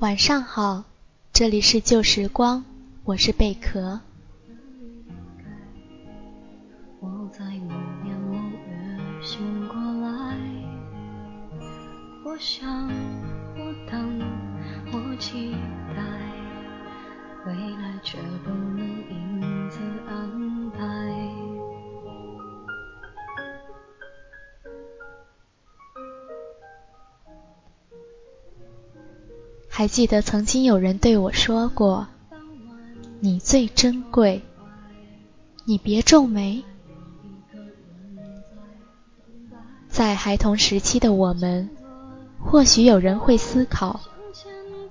晚上好，这里是旧时光，我是贝壳。我在某年某月醒过来，我想，我等，我期待，未来却不能因此安排。还记得曾经有人对我说过：“你最珍贵，你别皱眉。”在孩童时期的我们，或许有人会思考：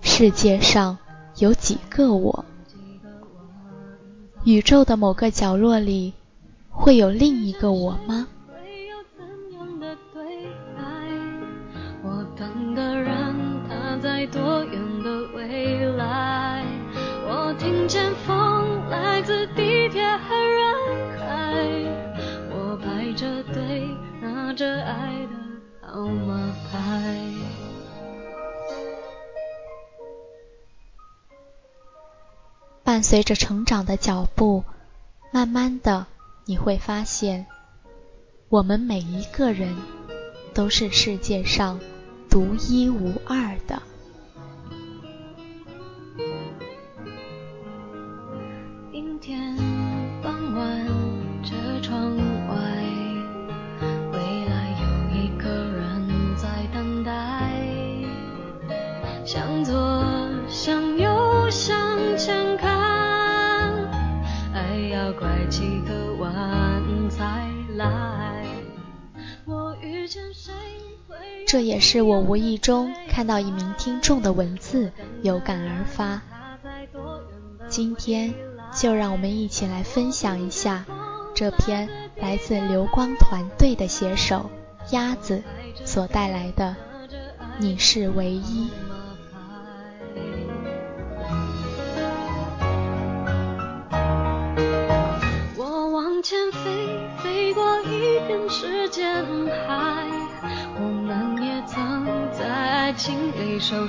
世界上有几个我？宇宙的某个角落里，会有另一个我吗？伴随着成长的脚步，慢慢的你会发现，我们每一个人都是世界上独一无二的。阴天傍晚，车窗个弯才来。我遇见谁这也是我无意中看到一名听众的文字，有感而发。今天就让我们一起来分享一下这篇来自流光团队的写手鸭子所带来的《你是唯一》。间海。我们也曾在爱情里受